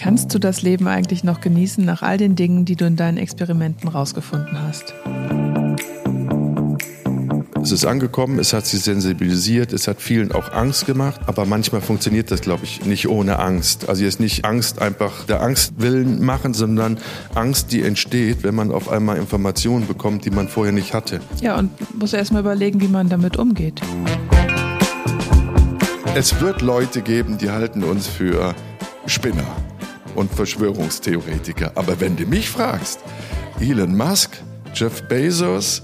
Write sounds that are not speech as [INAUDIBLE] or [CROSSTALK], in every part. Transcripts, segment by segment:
Kannst du das Leben eigentlich noch genießen nach all den Dingen, die du in deinen Experimenten rausgefunden hast? Es ist angekommen, es hat sie sensibilisiert, es hat vielen auch Angst gemacht, aber manchmal funktioniert das, glaube ich, nicht ohne Angst. Also jetzt nicht Angst einfach der Angst willen machen, sondern Angst, die entsteht, wenn man auf einmal Informationen bekommt, die man vorher nicht hatte. Ja, und muss erst mal überlegen, wie man damit umgeht. Es wird Leute geben, die halten uns für Spinner und Verschwörungstheoretiker. Aber wenn du mich fragst, Elon Musk, Jeff Bezos,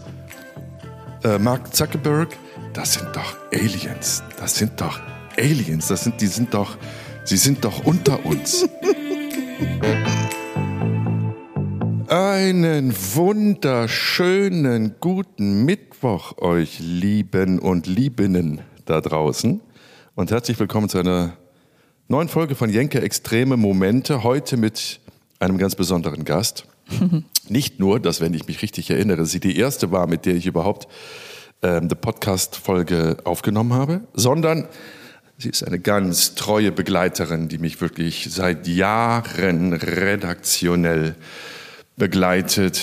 äh, Mark Zuckerberg, das sind doch Aliens. Das sind doch Aliens. Das sind, die sind doch, sie sind doch unter uns. [LAUGHS] Einen wunderschönen guten Mittwoch euch Lieben und Liebinnen da draußen und herzlich willkommen zu einer neuen Folge von Jenke Extreme Momente. Heute mit einem ganz besonderen Gast. [LAUGHS] Nicht nur, dass, wenn ich mich richtig erinnere, sie die erste war, mit der ich überhaupt äh, eine Podcast-Folge aufgenommen habe, sondern sie ist eine ganz treue Begleiterin, die mich wirklich seit Jahren redaktionell begleitet.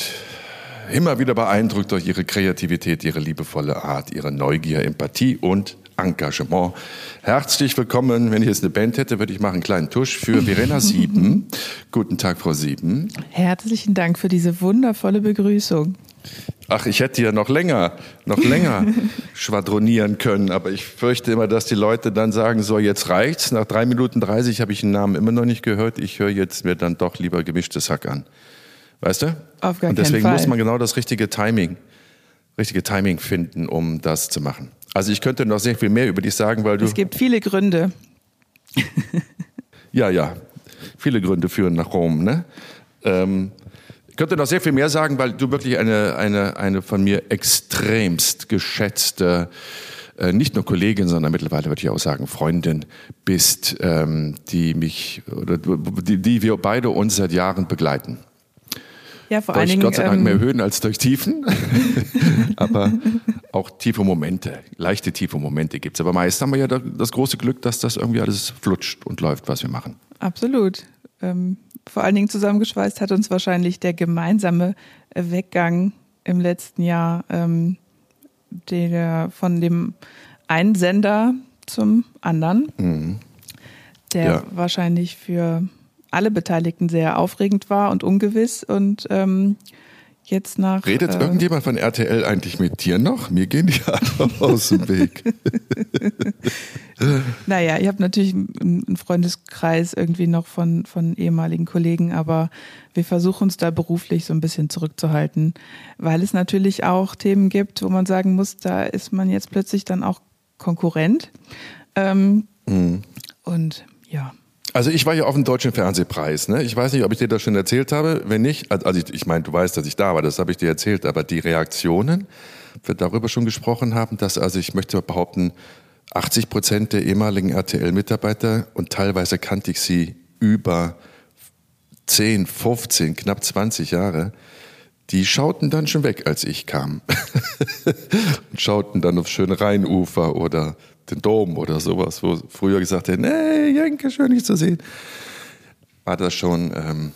Immer wieder beeindruckt durch ihre Kreativität, ihre liebevolle Art, ihre Neugier, Empathie und Engagement. Herzlich willkommen. Wenn ich jetzt eine Band hätte, würde ich machen einen kleinen Tusch für Verena [LAUGHS] Sieben. Guten Tag, Frau Sieben. Herzlichen Dank für diese wundervolle Begrüßung. Ach, ich hätte ja noch länger, noch länger [LAUGHS] schwadronieren können, aber ich fürchte immer, dass die Leute dann sagen, so, jetzt reicht's. Nach drei Minuten dreißig habe ich den Namen immer noch nicht gehört. Ich höre jetzt mir dann doch lieber gemischtes Hack an. Weißt du? Auf gar Und deswegen muss man genau das richtige Timing, richtige Timing finden, um das zu machen. Also ich könnte noch sehr viel mehr über dich sagen, weil du. Es gibt viele Gründe. [LAUGHS] Ja, ja. Viele Gründe führen nach Rom, ne? Ähm, ich könnte noch sehr viel mehr sagen, weil du wirklich eine, eine, eine von mir extremst geschätzte, äh, nicht nur Kollegin, sondern mittlerweile würde ich auch sagen Freundin bist, ähm, die mich, oder die, die wir beide uns seit Jahren begleiten. Ja, vor allen Durch Dingen. Gott sei Dank ähm, mehr Höhen als durch Tiefen. [LAUGHS] aber auch tiefe Momente, leichte tiefe Momente gibt's. Aber meist haben wir ja da- das große Glück, dass das irgendwie alles flutscht und läuft, was wir machen. Absolut. Ähm, vor allen Dingen zusammengeschweißt hat uns wahrscheinlich der gemeinsame Weggang im letzten Jahr ähm, der, von dem einen Sender zum anderen, der Ja. wahrscheinlich für alle Beteiligten sehr aufregend war und ungewiss und ähm, jetzt nach Redet äh, irgendjemand von RTL eigentlich mit dir noch? Mir gehen die [LAUGHS] alle aus dem Weg. [LAUGHS] Naja, ihr habt natürlich einen Freundeskreis irgendwie noch von, von ehemaligen Kollegen, aber wir versuchen uns da beruflich so ein bisschen zurückzuhalten, weil es natürlich auch Themen gibt, wo man sagen muss, da ist man jetzt plötzlich dann auch Konkurrent. Ähm, Und ja, Also ich war ja auf dem Deutschen Fernsehpreis. Ne? Ich weiß nicht, ob ich dir das schon erzählt habe. Wenn nicht, also ich, ich meine, du weißt, dass ich da war, das habe ich dir erzählt. Aber die Reaktionen, wir darüber schon gesprochen haben, dass also ich möchte behaupten, 80 Prozent der ehemaligen RTL-Mitarbeiter und teilweise kannte ich sie über 10, 15, knapp 20 Jahre, die schauten dann schon weg, als ich kam. [LAUGHS] und schauten dann aufs schöne Rheinufer oder den Dom oder sowas, wo früher gesagt hätten, hey, Jenke, schön dich zu sehen. War das schon, ähm,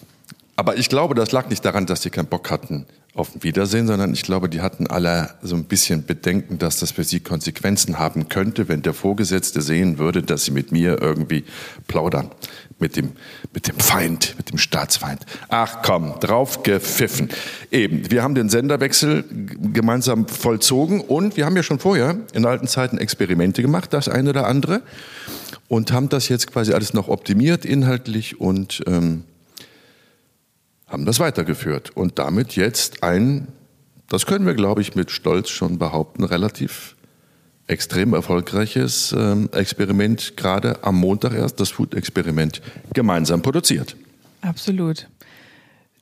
aber ich glaube, das lag nicht daran, dass die keinen Bock hatten auf Wiedersehen, sondern ich glaube, die hatten alle so ein bisschen Bedenken, dass das für sie Konsequenzen haben könnte, wenn der Vorgesetzte sehen würde, dass sie mit mir irgendwie plaudern. Mit dem, mit dem Feind, mit dem Staatsfeind. Ach komm, drauf gepfiffen. Eben, wir haben den Senderwechsel gemeinsam vollzogen und wir haben ja schon vorher in alten Zeiten Experimente gemacht, das eine oder andere, und haben das jetzt quasi alles noch optimiert inhaltlich und ähm, haben das weitergeführt und damit jetzt ein, das können wir, glaube ich, mit Stolz schon behaupten, relativ extrem erfolgreiches ähm, Experiment, gerade am Montag erst, das Food-Experiment, gemeinsam produziert. absolut.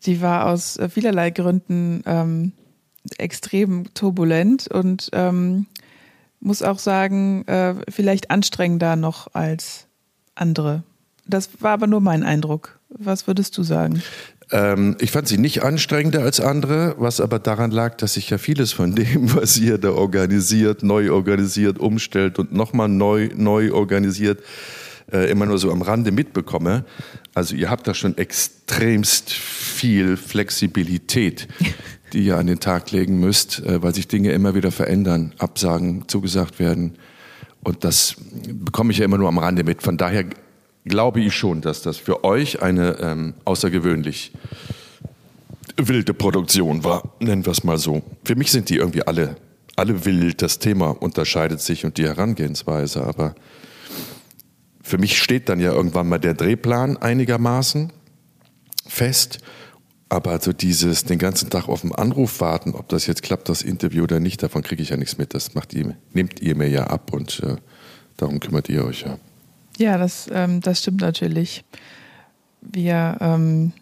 Die war aus äh, vielerlei Gründen ähm, extrem turbulent und ähm, muss auch sagen, äh, vielleicht anstrengender noch als andere. Das war aber nur mein Eindruck. Was würdest du sagen? Ähm, ich fand sie nicht anstrengender als andere, was aber daran lag, dass sich ja vieles von dem, [LAUGHS] was ihr da organisiert, neu organisiert, umstellt und nochmal neu, neu organisiert, äh, immer nur so am Rande mitbekomme. Also ihr habt da schon extremst viel Flexibilität, [LAUGHS] die ihr an den Tag legen müsst, äh, weil sich Dinge immer wieder verändern, Absagen zugesagt werden. Und das bekomme ich ja immer nur am Rande mit. Von daher glaube ich schon, dass das für euch eine ähm, außergewöhnlich wilde Produktion war, nennen wir es mal so. Für mich sind die irgendwie alle, alle wild. Das Thema unterscheidet sich und die Herangehensweise, aber für mich steht dann ja irgendwann mal der Drehplan einigermaßen fest. Aber so dieses den ganzen Tag auf den Anruf warten, ob das jetzt klappt, das Interview oder nicht, davon kriege ich ja nichts mit. Das macht ihr, nehmt ihr mir ja ab und äh, darum kümmert ihr euch ja. Ja, das, ähm, das stimmt natürlich. Wir ähm,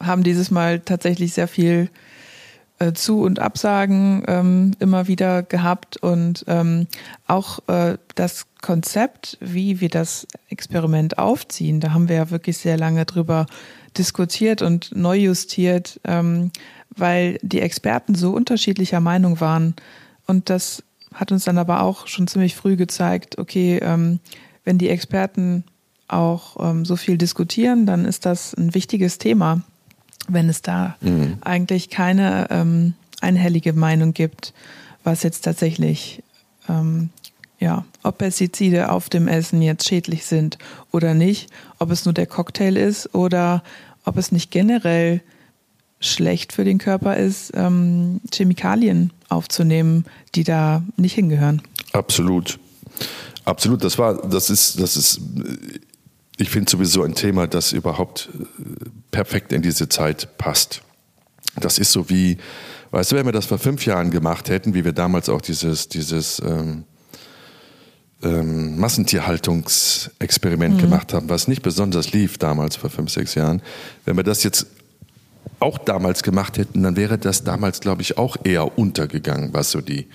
haben dieses Mal tatsächlich sehr viel äh, Zu- und Absagen ähm, immer wieder gehabt und ähm, auch äh, das Konzept, wie wir das Experiment aufziehen, da haben wir ja wirklich sehr lange drüber diskutiert und neu justiert, ähm, weil die Experten so unterschiedlicher Meinung waren und das hat uns dann aber auch schon ziemlich früh gezeigt, okay, ähm, wenn die Experten auch ähm, so viel diskutieren, dann ist das ein wichtiges Thema wenn es da mhm. eigentlich keine ähm, einhellige Meinung gibt, was jetzt tatsächlich, ähm, ja, ob Pestizide auf dem Essen jetzt schädlich sind oder nicht, ob es nur der Cocktail ist oder ob es nicht generell schlecht für den Körper ist, ähm, Chemikalien aufzunehmen, die da nicht hingehören. Absolut. Absolut, das war, das ist, das ist ich finde sowieso ein Thema, das überhaupt äh, perfekt in diese Zeit passt. Das ist so wie, weißt du, wenn wir das vor fünf Jahren gemacht hätten, wie wir damals auch dieses, dieses ähm, ähm, Massentierhaltungsexperiment mhm. gemacht haben, was nicht besonders lief damals vor fünf, sechs Jahren, wenn wir das jetzt auch damals gemacht hätten, dann wäre das damals, glaube ich, auch eher untergegangen, was so die,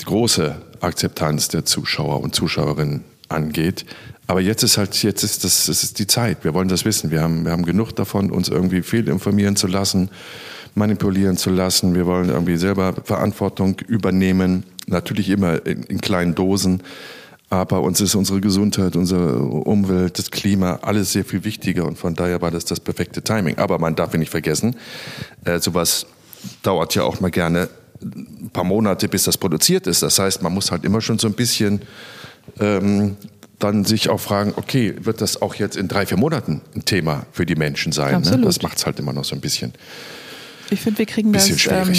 die große Akzeptanz der Zuschauer und Zuschauerinnen angeht. Aber jetzt ist halt, jetzt ist das, das ist die Zeit. Wir wollen das wissen. Wir haben, wir haben genug davon, uns irgendwie fehlinformieren zu lassen, manipulieren zu lassen. Wir wollen irgendwie selber Verantwortung übernehmen. Natürlich immer in, in kleinen Dosen. Aber uns ist unsere Gesundheit, unsere Umwelt, das Klima, alles sehr viel wichtiger. Und von daher war das das perfekte Timing. Aber man darf nicht vergessen, äh, sowas dauert ja auch mal gerne ein paar Monate, bis das produziert ist. Das heißt, man muss halt immer schon so ein bisschen ähm, dann sich auch fragen, okay, wird das auch jetzt in drei, vier Monaten ein Thema für die Menschen sein? Ne? Das macht es halt immer noch so ein bisschen. Ich finde, wir kriegen das ähm,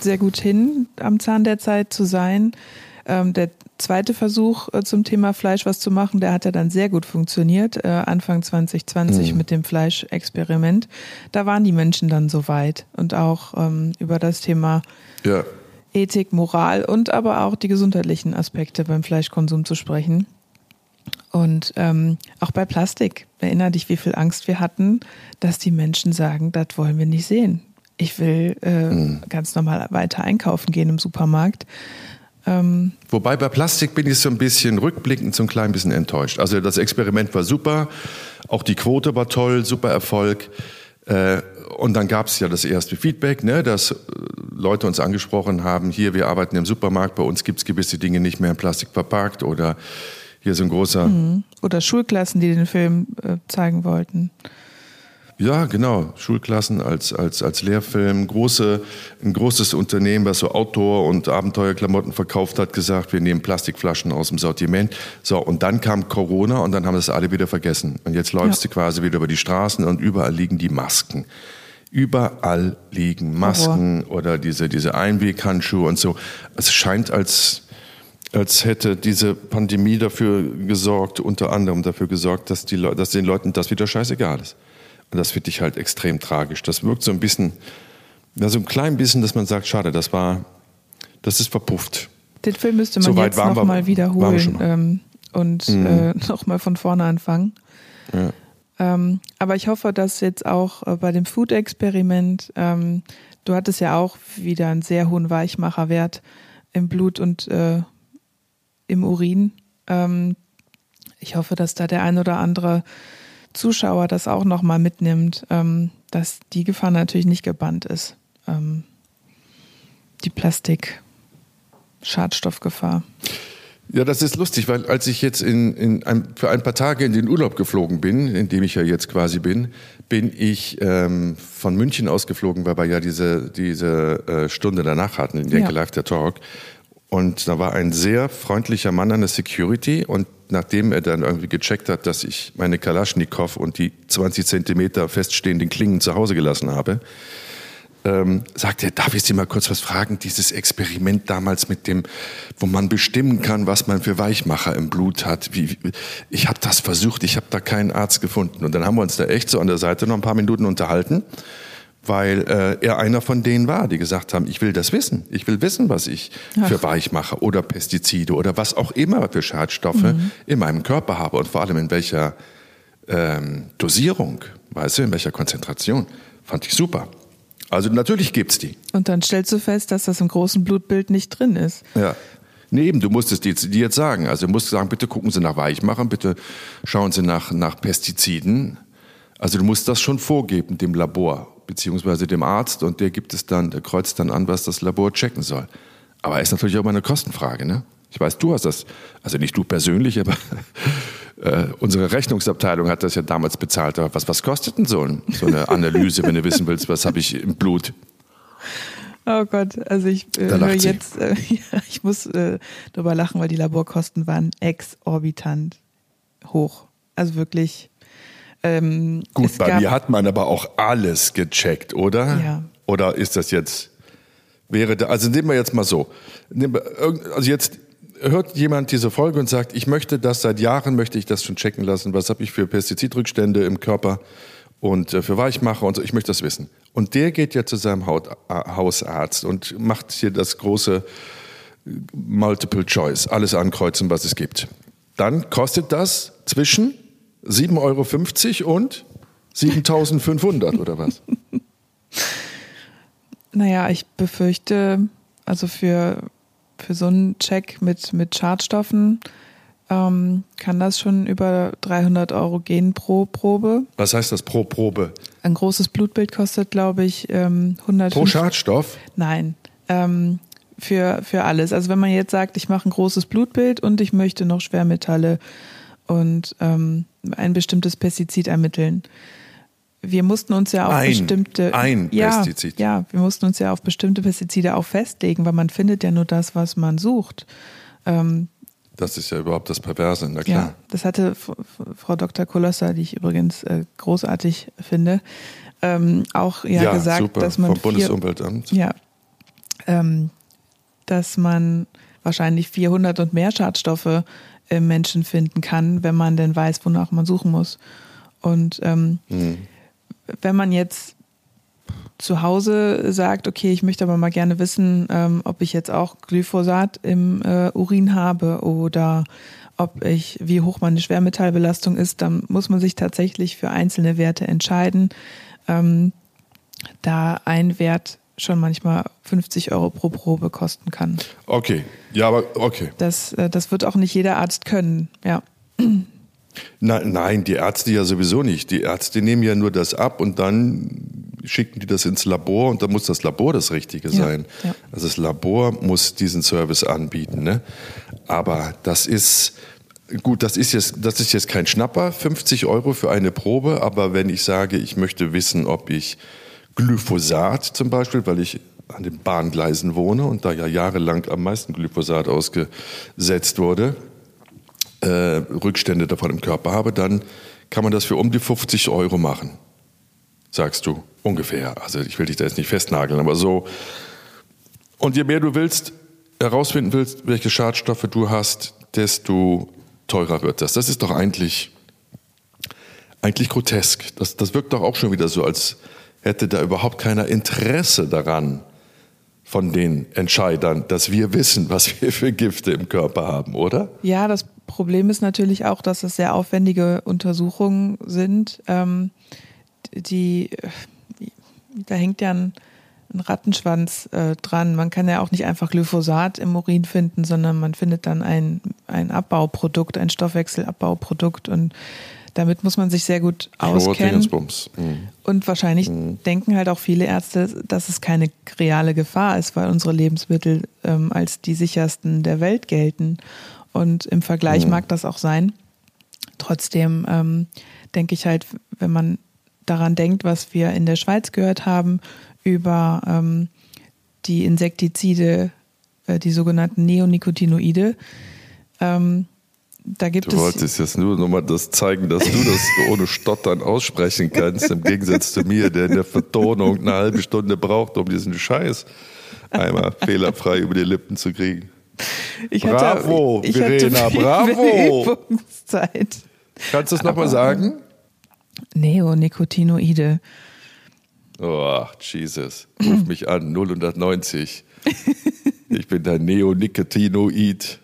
sehr gut hin, am Zahn der Zeit zu sein. Ähm, der zweite Versuch äh, zum Thema Fleisch was zu machen, der hat ja dann sehr gut funktioniert, äh, Anfang 2020 mhm. mit dem Fleischexperiment. Da waren die Menschen dann so weit und auch ähm, über das Thema ja. Ethik, Moral und aber auch die gesundheitlichen Aspekte beim Fleischkonsum zu sprechen. Und ähm, auch bei Plastik, erinnere dich, wie viel Angst wir hatten, dass die Menschen sagen, das wollen wir nicht sehen. Ich will äh, mhm. ganz normal weiter einkaufen gehen im Supermarkt. Ähm Wobei bei Plastik bin ich so ein bisschen rückblickend so ein klein bisschen enttäuscht. Also das Experiment war super, auch die Quote war toll, super Erfolg. Äh, und dann gab es ja das erste Feedback, ne, dass äh, Leute uns angesprochen haben, hier, wir arbeiten im Supermarkt, bei uns gibt es gewisse Dinge nicht mehr in Plastik verpackt oder hier so ein großer. Mhm. Oder Schulklassen, die den Film äh, zeigen wollten. Ja, genau. Schulklassen als, als, als Lehrfilm. Große, ein großes Unternehmen, was so Outdoor- und Abenteuerklamotten verkauft hat, gesagt, wir nehmen Plastikflaschen aus dem Sortiment. So, und dann kam Corona und dann haben das alle wieder vergessen. Und jetzt läufst ja. du quasi wieder über die Straßen und überall liegen die Masken. Überall liegen Masken Horror. oder diese, diese Einweghandschuhe und so. Es scheint, als als hätte diese Pandemie dafür gesorgt, unter anderem dafür gesorgt, dass, die dass den Leuten das wieder scheißegal ist. Und das finde ich halt extrem tragisch. Das wirkt so ein bisschen, ja, so ein klein bisschen, dass man sagt, schade, das war, das ist verpufft. Den Film müsste man so jetzt nochmal wiederholen ähm, und mhm. äh, [LAUGHS] nochmal von vorne anfangen. Ja. Ähm, aber ich hoffe, dass jetzt auch äh, bei dem Food-Experiment, ähm, du hattest ja auch wieder einen sehr hohen Weichmacherwert im Blut und äh, im Urin. Ähm, ich hoffe, dass da der ein oder andere Zuschauer das auch nochmal mitnimmt, ähm, dass die Gefahr natürlich nicht gebannt ist. Ähm, die Plastik-Schadstoffgefahr. Ja, das ist lustig, weil als ich jetzt in, in ein, für ein paar Tage in den Urlaub geflogen bin, in dem ich ja jetzt quasi bin, bin ich ähm, von München aus geflogen, weil wir ja diese, diese äh, Stunde danach hatten, in der ja. Live der Talk. Und da war ein sehr freundlicher Mann an der Security und nachdem er dann irgendwie gecheckt hat, dass ich meine Kalaschnikow und die 20 Zentimeter feststehenden Klingen zu Hause gelassen habe, ähm, sagt er, darf ich Sie mal kurz was fragen? Dieses Experiment damals mit dem, wo man bestimmen kann, was man für Weichmacher im Blut hat. Wie, ich habe das versucht, ich habe da keinen Arzt gefunden. Und dann haben wir uns da echt so an der Seite noch ein paar Minuten unterhalten, weil äh, er einer von denen war, die gesagt haben, ich will das wissen. Ich will wissen, was ich Ach. für Weichmacher oder Pestizide oder was auch immer für Schadstoffe mhm. in meinem Körper habe und vor allem in welcher ähm, Dosierung, weißt du, in welcher Konzentration. Fand ich super. Also natürlich gibt es die. Und dann stellst du fest, dass das im großen Blutbild nicht drin ist. Ja. Nee, eben, du musst es dir jetzt sagen. Also du musst sagen, bitte gucken Sie nach Weichmachern, bitte schauen Sie nach, nach Pestiziden. Also du musst das schon vorgeben dem Labor, beziehungsweise dem Arzt und der gibt es dann, der kreuzt dann an, was das Labor checken soll. Aber ist natürlich auch immer eine Kostenfrage, ne? Ich weiß, du hast das, also nicht du persönlich, aber [LAUGHS] äh, unsere Rechnungsabteilung hat das ja damals bezahlt. Aber was, was kostet denn so, ein, so eine Analyse, wenn du wissen willst, was habe ich im Blut? Oh Gott, also ich äh, höre jetzt, äh, [LAUGHS] ja, ich muss äh, darüber lachen, weil die Laborkosten waren exorbitant hoch. Also wirklich. Ähm, Gut, bei mir hat man aber auch alles gecheckt, oder? Ja. Oder ist das jetzt, wäre da, also nehmen wir jetzt mal so, also jetzt hört jemand diese Folge und sagt, ich möchte das seit Jahren, möchte ich das schon checken lassen, was habe ich für Pestizidrückstände im Körper und äh, für Weichmacher und so, ich möchte das wissen. Und der geht ja zu seinem Haut, äh, Hausarzt und macht hier das große äh, Multiple Choice, alles ankreuzen, was es gibt. Dann kostet das zwischen 7,50 Euro und 7500 oder was? [LAUGHS] Naja, ich befürchte, also für für so einen Check mit, mit Schadstoffen ähm, kann das schon über 300 Euro gehen pro Probe. Was heißt das pro Probe? Ein großes Blutbild kostet, glaube ich, ähm, 100 Pro Schadstoff? Nein. Ähm, für, für alles. Also wenn man jetzt sagt, ich mache ein großes Blutbild und ich möchte noch Schwermetalle und ähm, ein bestimmtes Pestizid ermitteln, wir mussten uns ja auf ein, bestimmte ein ja, Pestizid. Ja, wir mussten uns ja auf bestimmte Pestizide auch festlegen, weil man findet ja nur das, was man sucht. Ähm, das ist ja überhaupt das Perverse, na klar. Ja, das hatte Frau Dr. Kolosser, die ich übrigens äh, großartig finde, ähm, auch ja, ja gesagt, super, dass man vom Bundesumweltamt. Ja, ähm, dass man wahrscheinlich 400 und mehr Schadstoffe im Menschen finden kann, wenn man denn weiß, wonach man suchen muss. Und ähm, hm wenn man jetzt zu Hause sagt, okay, ich möchte aber mal gerne wissen, ähm, ob ich jetzt auch Glyphosat im äh, Urin habe oder ob ich, wie hoch meine Schwermetallbelastung ist, dann muss man sich tatsächlich für einzelne Werte entscheiden, ähm, da ein Wert schon manchmal 50 Euro pro Probe kosten kann. Okay, ja, aber okay. Das, äh, das wird auch nicht jeder Arzt können, ja. Nein, nein, die Ärzte ja sowieso nicht. Die Ärzte nehmen ja nur das ab und dann schicken die das ins Labor und dann muss das Labor das Richtige sein. Ja, ja. Also das Labor muss diesen Service anbieten. Ne? Aber das ist gut, das ist jetzt, das ist jetzt kein Schnapper, 50 Euro für eine Probe. Aber wenn ich sage, ich möchte wissen, ob ich Glyphosat zum Beispiel, weil ich an den Bahngleisen wohne und da ja jahrelang am meisten Glyphosat ausgesetzt wurde, äh, Rückstände davon im Körper habe, dann kann man das für um die 50 Euro machen. Sagst du ungefähr. Also ich will dich da jetzt nicht festnageln, aber so. Und je mehr du willst, herausfinden willst, welche Schadstoffe du hast, desto teurer wird das. Das ist doch eigentlich, eigentlich grotesk. Das, das wirkt doch auch schon wieder so, als hätte da überhaupt keiner Interesse daran, von den Entscheidern, dass wir wissen, was wir für Gifte im Körper haben, oder? Ja, das Problem ist natürlich auch, dass es sehr aufwendige Untersuchungen sind. Ähm, die, da hängt ja ein, ein Rattenschwanz äh, dran. Man kann ja auch nicht einfach Glyphosat im Urin finden, sondern man findet dann ein, ein Abbauprodukt, ein Stoffwechselabbauprodukt und damit muss man sich sehr gut auskennen. Mhm. Und wahrscheinlich mhm. denken halt auch viele Ärzte, dass es keine reale Gefahr ist, weil unsere Lebensmittel ähm, als die sichersten der Welt gelten. Und im Vergleich mhm. mag das auch sein. Trotzdem ähm, denke ich halt, wenn man daran denkt, was wir in der Schweiz gehört haben über ähm, die Insektizide, äh, die sogenannten Neonicotinoide, ähm, da gibt du es. Wolltest jetzt nur nochmal das zeigen, dass du das [LAUGHS] ohne Stottern aussprechen kannst, im Gegensatz zu mir, der in der Vertonung eine halbe Stunde braucht, um diesen Scheiß einmal [LAUGHS] fehlerfrei über die Lippen zu kriegen. Ich bravo, hatte, ich Verena, hatte bravo. Zeit. Kannst du es nochmal sagen? Neonicotinoide. Oh, Jesus. Ruf mich an, 090. [LAUGHS] Ich bin dein Neonicotinoid.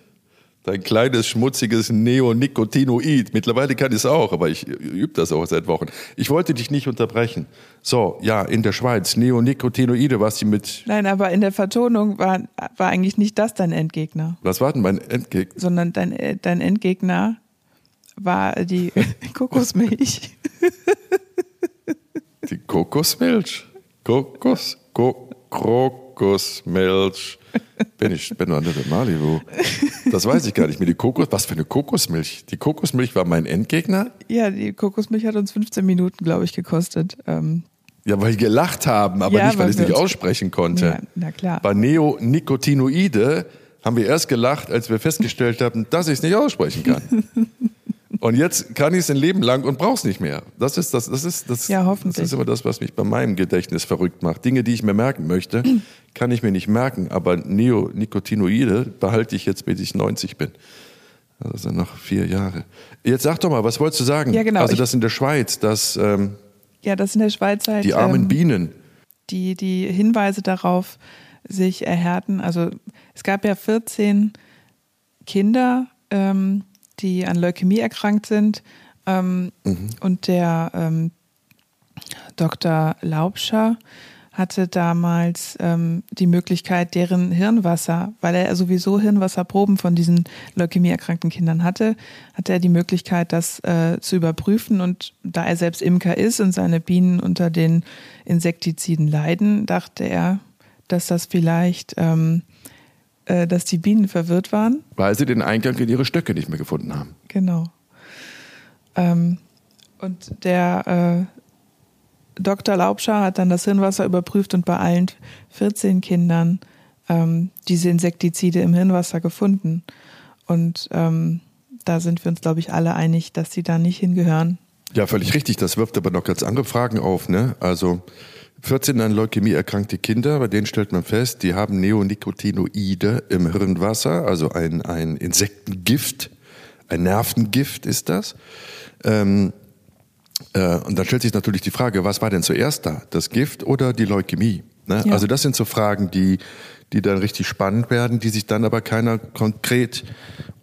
Dein kleines, schmutziges Neonicotinoid. Mittlerweile kann ich es auch, aber ich übe das auch seit Wochen. Ich wollte dich nicht unterbrechen. So, ja, in der Schweiz, Neonicotinoide, was sie mit. Nein, aber in der Vertonung war, war eigentlich nicht das dein Endgegner. Was war denn mein Endgegner? Sondern dein, äh, dein Endgegner war die [LAUGHS] Kokosmilch. Die Kokosmilch? Kokos, Ko, Kokosmilch. Bin ich, bin noch nicht in Malibu. Das weiß ich gar nicht mehr. Die Kokos, was für eine Kokosmilch? Die Kokosmilch war mein Endgegner? Ja, die Kokosmilch hat uns 15 Minuten, glaube ich, gekostet. Ähm ja, weil wir gelacht haben, aber ja, nicht, weil ich es nicht aussprechen konnte. Ja, na klar. Bei Neonicotinoide haben wir erst gelacht, als wir festgestellt haben, dass ich es nicht aussprechen kann. [LAUGHS] Und jetzt kann ich es ein Leben lang und brauche es nicht mehr. Das ist das, das ist das. Ja, hoffentlich. Das ist immer das, was mich bei meinem Gedächtnis verrückt macht. Dinge, die ich mir merken möchte, [CLEARS THROAT] kann ich mir nicht merken. Aber Neonicotinoide behalte ich jetzt, bis ich 90 bin. Das sind noch vier Jahre. Jetzt sag doch mal, was wolltest du sagen? Ja, genau. Also das in der Schweiz, das. Ähm, ja, das in der Schweiz halt. Die armen ähm, Bienen. Die, die Hinweise darauf sich erhärten. Also es gab ja 14 Kinder, ähm, die an Leukämie erkrankt sind. Ähm, mhm. Und der ähm, Dr. Laubscher hatte damals ähm, die Möglichkeit, deren Hirnwasser, weil er sowieso Hirnwasserproben von diesen leukämieerkrankten Kindern hatte, hatte er die Möglichkeit, das äh, zu überprüfen. Und da er selbst Imker ist und seine Bienen unter den Insektiziden leiden, dachte er, dass das vielleicht ähm, äh, dass die Bienen verwirrt waren. Weil sie den Eingang in ihre Stöcke nicht mehr gefunden haben. Genau. Ähm, und der äh, Dr. Laubscher hat dann das Hirnwasser überprüft und bei allen 14 Kindern ähm, diese Insektizide im Hirnwasser gefunden. Und ähm, da sind wir uns, glaube ich, alle einig, dass sie da nicht hingehören. Ja, völlig richtig. Das wirft aber noch ganz andere Fragen auf. Ne? Also 14 an Leukämie erkrankte Kinder, bei denen stellt man fest, die haben Neonicotinoide im Hirnwasser, also ein, ein Insektengift, ein Nervengift ist das. Ähm, äh, und dann stellt sich natürlich die Frage, was war denn zuerst da, das Gift oder die Leukämie? Ne? Ja. Also das sind so Fragen, die, die dann richtig spannend werden, die sich dann aber keiner konkret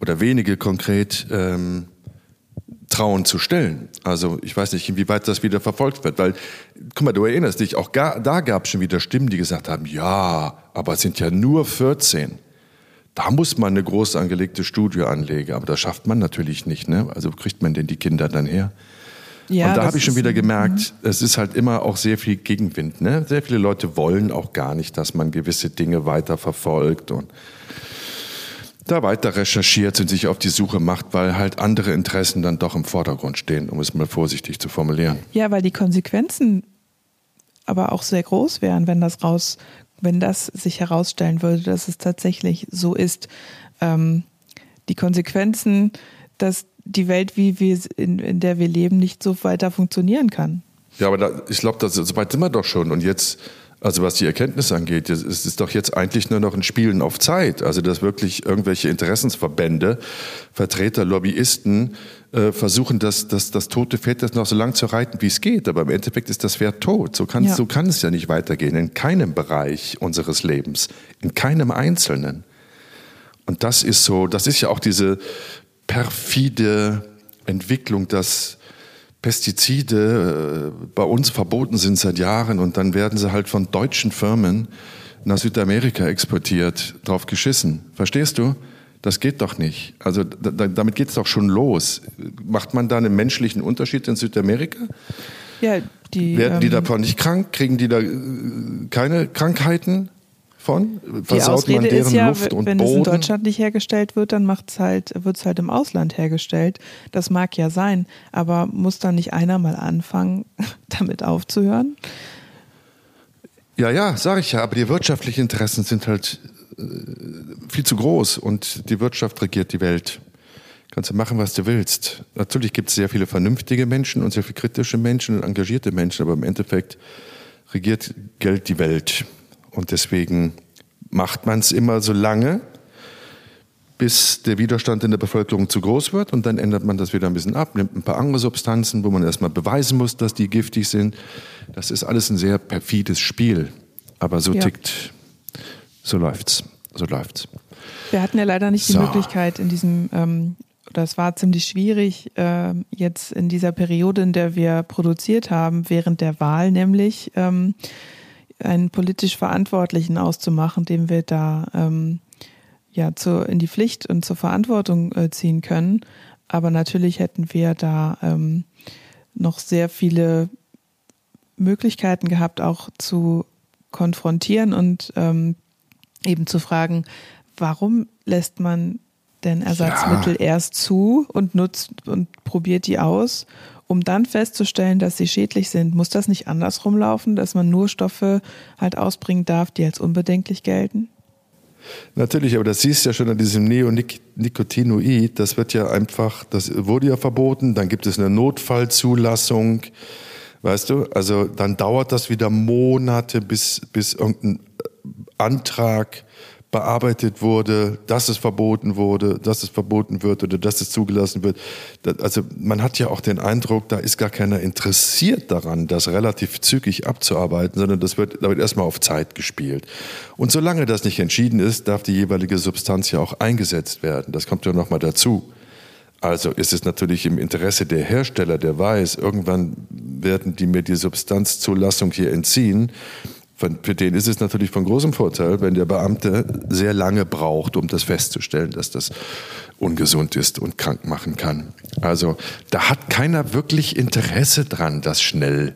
oder wenige konkret ähm, trauen zu stellen. Also ich weiß nicht, inwieweit das wieder verfolgt wird, weil, guck mal, du erinnerst dich, auch gar, da gab es schon wieder Stimmen, die gesagt haben, ja, aber es sind ja nur 14. Da muss man eine groß angelegte Studie anlegen, aber das schafft man natürlich nicht. Ne? Also kriegt man denn die Kinder dann her? Ja, und da habe ich schon wieder gemerkt, mhm. es ist halt immer auch sehr viel Gegenwind. Ne? Sehr viele Leute wollen auch gar nicht, dass man gewisse Dinge weiter verfolgt und da weiter recherchiert und sich auf die Suche macht, weil halt andere Interessen dann doch im Vordergrund stehen, um es mal vorsichtig zu formulieren. Ja, weil die Konsequenzen aber auch sehr groß wären, wenn das raus, wenn das sich herausstellen würde, dass es tatsächlich so ist. Ähm, die Konsequenzen, dass die Welt, wie wir in, in der wir leben, nicht so weiter funktionieren kann. Ja, aber da, ich glaube, das so weit sind wir doch schon. Und jetzt also was die Erkenntnis angeht, ist es doch jetzt eigentlich nur noch ein Spielen auf Zeit. Also dass wirklich irgendwelche Interessensverbände, Vertreter, Lobbyisten äh, versuchen, das, das, das tote Pferd jetzt noch so lang zu reiten, wie es geht. Aber im Endeffekt ist das Pferd tot. So kann, ja. so kann es ja nicht weitergehen. In keinem Bereich unseres Lebens. In keinem Einzelnen. Und das ist so, das ist ja auch diese perfide Entwicklung, dass Pestizide äh, bei uns verboten sind seit Jahren und dann werden sie halt von deutschen Firmen nach Südamerika exportiert, drauf geschissen. Verstehst du? Das geht doch nicht. Also da, damit geht es doch schon los. Macht man da einen menschlichen Unterschied in Südamerika? Ja, die. Werden die ähm, davon nicht krank? Kriegen die da äh, keine Krankheiten? Von? Die Ausrede ist ja, wenn Boden? es in Deutschland nicht hergestellt wird, dann macht's halt, wird es halt im Ausland hergestellt. Das mag ja sein, aber muss dann nicht einer mal anfangen, [LAUGHS] damit aufzuhören? Ja, ja, sage ich ja, aber die wirtschaftlichen Interessen sind halt äh, viel zu groß und die Wirtschaft regiert die Welt. Kannst du machen, was du willst. Natürlich gibt es sehr viele vernünftige Menschen und sehr viele kritische Menschen und engagierte Menschen, aber im Endeffekt regiert Geld die Welt. Und deswegen macht man es immer so lange, bis der Widerstand in der Bevölkerung zu groß wird und dann ändert man das wieder ein bisschen ab, nimmt ein paar andere Substanzen, wo man erstmal beweisen muss, dass die giftig sind. Das ist alles ein sehr perfides Spiel. Aber so ja. tickt, so läuft's. So läuft's. Wir hatten ja leider nicht so. die Möglichkeit in diesem, ähm, oder es war ziemlich schwierig, äh, jetzt in dieser Periode, in der wir produziert haben, während der Wahl nämlich, ähm, einen politisch Verantwortlichen auszumachen, dem wir da ähm, ja zu, in die Pflicht und zur Verantwortung äh, ziehen können. Aber natürlich hätten wir da ähm, noch sehr viele Möglichkeiten gehabt, auch zu konfrontieren und ähm, eben zu fragen, warum lässt man denn Ersatzmittel ja. erst zu und nutzt und probiert die aus um dann festzustellen, dass sie schädlich sind, muss das nicht andersrum laufen, dass man nur Stoffe halt ausbringen darf, die als unbedenklich gelten? Natürlich, aber das siehst du ja schon an diesem Neonicotinoid, das wird ja einfach, das wurde ja verboten, dann gibt es eine Notfallzulassung, weißt du, also dann dauert das wieder Monate, bis, bis irgendein Antrag bearbeitet wurde, dass es verboten wurde, dass es verboten wird oder dass es zugelassen wird. Also man hat ja auch den Eindruck, da ist gar keiner interessiert daran, das relativ zügig abzuarbeiten, sondern das wird, da wird erstmal auf Zeit gespielt. Und solange das nicht entschieden ist, darf die jeweilige Substanz ja auch eingesetzt werden. Das kommt ja nochmal dazu. Also ist es natürlich im Interesse der Hersteller, der weiß, irgendwann werden die mir die Substanzzulassung hier entziehen für den ist es natürlich von großem Vorteil, wenn der Beamte sehr lange braucht, um das festzustellen, dass das ungesund ist und krank machen kann. Also da hat keiner wirklich Interesse dran, das schnell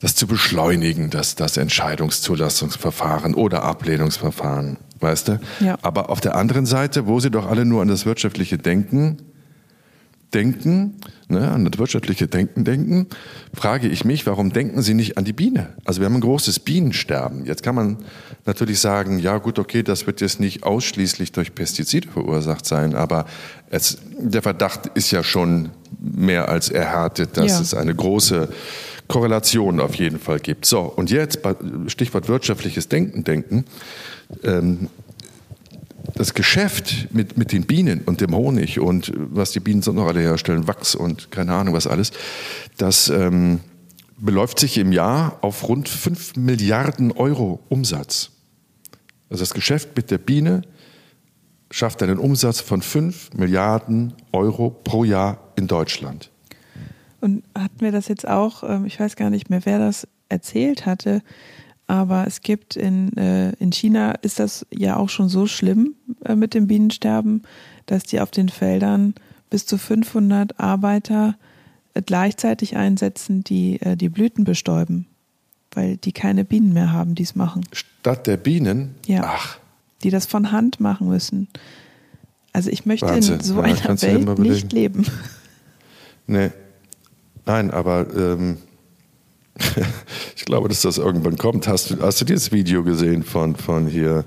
das zu beschleunigen, das, das Entscheidungszulassungsverfahren oder Ablehnungsverfahren, weißt du? Ja. Aber auf der anderen Seite, wo sie doch alle nur an das wirtschaftliche Denken denken, ne, an das wirtschaftliche Denken denken, frage ich mich, warum denken Sie nicht an die Biene? Also wir haben ein großes Bienensterben. Jetzt kann man natürlich sagen, ja gut, okay, das wird jetzt nicht ausschließlich durch Pestizide verursacht sein, aber es, der Verdacht ist ja schon mehr als erhärtet, dass ja. es eine große Korrelation auf jeden Fall gibt. So, und jetzt, Stichwort wirtschaftliches Denken, denken. Ähm, das Geschäft mit, mit den Bienen und dem Honig und was die Bienen sonst noch alle herstellen, Wachs und keine Ahnung was alles, das ähm, beläuft sich im Jahr auf rund 5 Milliarden Euro Umsatz. Also das Geschäft mit der Biene schafft einen Umsatz von 5 Milliarden Euro pro Jahr in Deutschland. Und hatten wir das jetzt auch, ähm, ich weiß gar nicht mehr, wer das erzählt hatte, aber es gibt in, äh, in China ist das ja auch schon so schlimm äh, mit dem Bienensterben, dass die auf den Feldern bis zu 500 Arbeiter äh, gleichzeitig einsetzen, die äh, die Blüten bestäuben, weil die keine Bienen mehr haben, die es machen. Statt der Bienen? Ja. Ach. Die das von Hand machen müssen. Also ich möchte Wahnsinn. in so ja, einer Welt nicht leben. Nee. Nein, aber ähm, [LAUGHS] ich glaube, dass das irgendwann kommt. Hast du, hast du dieses Video gesehen von, von hier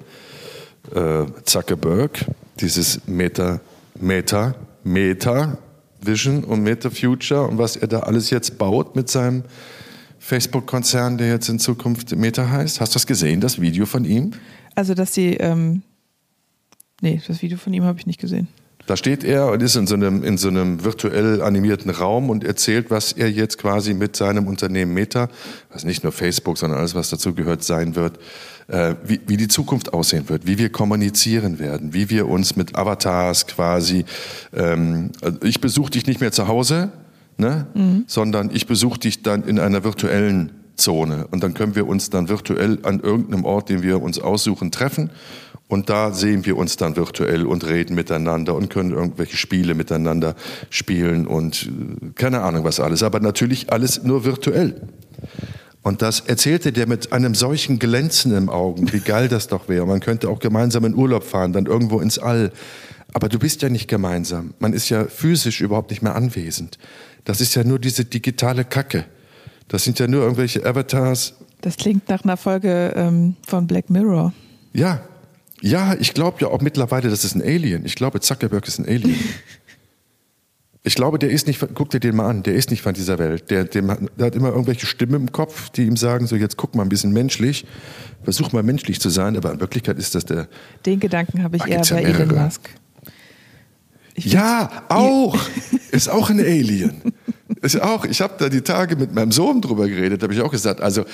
äh, Zuckerberg? Dieses Meta, Meta, Meta Vision und Meta Future und was er da alles jetzt baut mit seinem Facebook-Konzern, der jetzt in Zukunft Meta heißt. Hast du das gesehen, das Video von ihm? Also, dass sie, ähm, nee, das Video von ihm habe ich nicht gesehen. Da steht er und ist in so, einem, in so einem virtuell animierten Raum und erzählt, was er jetzt quasi mit seinem Unternehmen Meta, was nicht nur Facebook, sondern alles, was dazu gehört, sein wird, äh, wie, wie die Zukunft aussehen wird, wie wir kommunizieren werden, wie wir uns mit Avatars quasi, ähm, also ich besuche dich nicht mehr zu Hause, ne? Mhm. sondern ich besuche dich dann in einer virtuellen Zone und dann können wir uns dann virtuell an irgendeinem Ort, den wir uns aussuchen, treffen und da sehen wir uns dann virtuell und reden miteinander und können irgendwelche Spiele miteinander spielen und äh, keine Ahnung was alles. Aber natürlich alles nur virtuell. Und das erzählte der mit einem solchen Glänzen im Augen, wie geil das doch wäre. Man könnte auch gemeinsam in Urlaub fahren, dann irgendwo ins All. Aber du bist ja nicht gemeinsam. Man ist ja physisch überhaupt nicht mehr anwesend. Das ist ja nur diese digitale Kacke. Das sind ja nur irgendwelche Avatars. Das klingt nach einer Folge ähm, von Black Mirror. Ja, ja, ich glaube ja auch mittlerweile, das ist ein Alien. Ich glaube, Zuckerberg ist ein Alien. [LAUGHS] Ich glaube, der ist nicht, guck dir den mal an, der ist nicht von dieser Welt. Der, dem, der hat immer irgendwelche Stimmen im Kopf, die ihm sagen, so jetzt guck mal ein bisschen menschlich, versuch mal menschlich zu sein, aber in Wirklichkeit ist das der... Den Gedanken habe ich eher bei ja Elon Musk. Ich ja, auch. ist auch ein Alien. [LAUGHS] Ist auch, ich habe da die Tage mit meinem Sohn drüber geredet, habe ich auch gesagt, also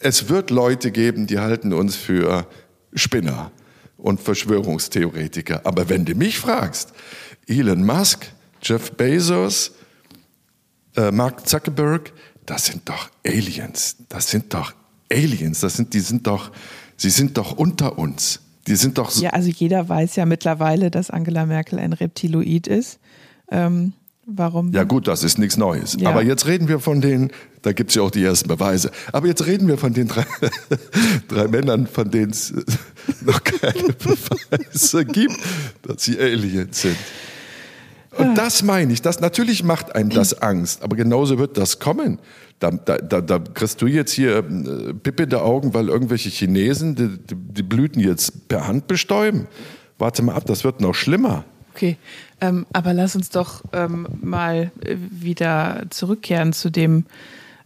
es wird Leute geben, die halten uns für Spinner und Verschwörungstheoretiker. Aber wenn du mich fragst, Elon Musk, Jeff Bezos, äh, Mark Zuckerberg, das sind doch Aliens. Das sind doch Aliens. Das sind, die sind doch, sie sind doch unter uns. Die sind doch so Ja, also jeder weiß ja mittlerweile, dass Angela Merkel ein Reptiloid ist. Ähm, warum? Ja, gut, das ist nichts Neues. Ja. Aber jetzt reden wir von den, da gibt es ja auch die ersten Beweise. Aber jetzt reden wir von den drei, [LAUGHS] drei Männern, von denen es [LAUGHS] noch keine [LAUGHS] Beweise gibt, dass sie Aliens sind. Und das meine ich, das natürlich macht einem das Angst, aber genauso wird das kommen. Da, da, da, da kriegst du jetzt hier äh, Pippe der Augen, weil irgendwelche Chinesen die, die, die, Blüten jetzt per Hand bestäuben. Warte mal ab, das wird noch schlimmer. Okay, ähm, aber lass uns doch ähm, mal wieder zurückkehren zu dem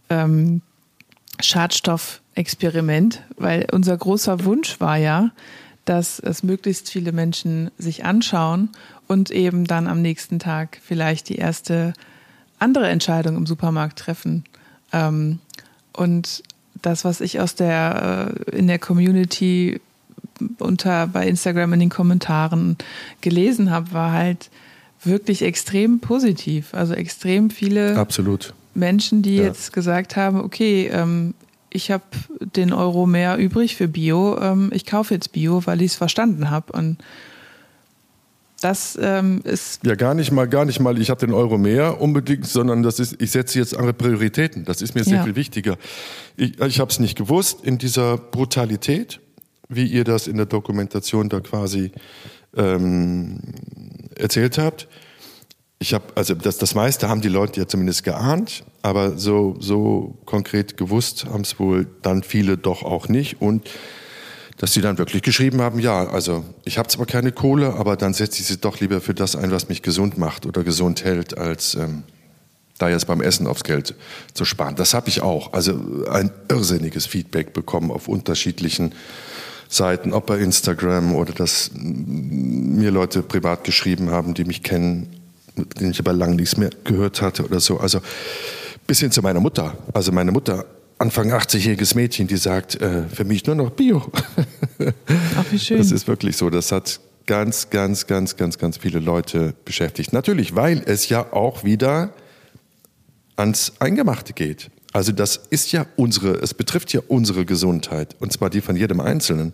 ähm, Schadstoffexperiment, weil unser großer Wunsch war ja, dass es möglichst viele Menschen sich anschauen und eben dann am nächsten Tag vielleicht die erste andere Entscheidung im Supermarkt treffen. Ähm, und das, was ich aus der äh, in der Community unter bei Instagram in den Kommentaren gelesen habe, war halt wirklich extrem positiv. Also extrem viele Absolut. Menschen, die ja. jetzt gesagt haben, okay, ähm, ich habe den Euro mehr übrig für Bio, ähm, ich kaufe jetzt Bio, weil ich es verstanden habe. Und das ähm, ist. Ja, gar nicht mal, gar nicht mal, ich habe den Euro mehr unbedingt, sondern das ist, ich setze jetzt andere Prioritäten. Das ist mir sehr ja. viel wichtiger. Ich, ich habe es nicht gewusst in dieser Brutalität, wie ihr das in der Dokumentation da quasi ähm, erzählt habt. Ich habe, also das, das meiste haben die Leute ja zumindest geahnt, aber so, so konkret gewusst haben es wohl dann viele doch auch nicht. Und dass sie dann wirklich geschrieben haben, ja, also ich habe zwar keine Kohle, aber dann setze ich sie doch lieber für das ein, was mich gesund macht oder gesund hält, als ähm, da jetzt beim Essen aufs Geld zu sparen. Das habe ich auch. Also ein irrsinniges Feedback bekommen auf unterschiedlichen Seiten, ob bei Instagram oder dass mir Leute privat geschrieben haben, die mich kennen, mit denen ich aber lange nichts mehr gehört hatte oder so. Also bis hin zu meiner Mutter. Also meine Mutter Anfang 80-jähriges Mädchen, die sagt, äh, für mich nur noch Bio. Ach, wie schön. Das ist wirklich so. Das hat ganz, ganz, ganz, ganz, ganz viele Leute beschäftigt. Natürlich, weil es ja auch wieder ans Eingemachte geht. Also das ist ja unsere, es betrifft ja unsere Gesundheit und zwar die von jedem Einzelnen.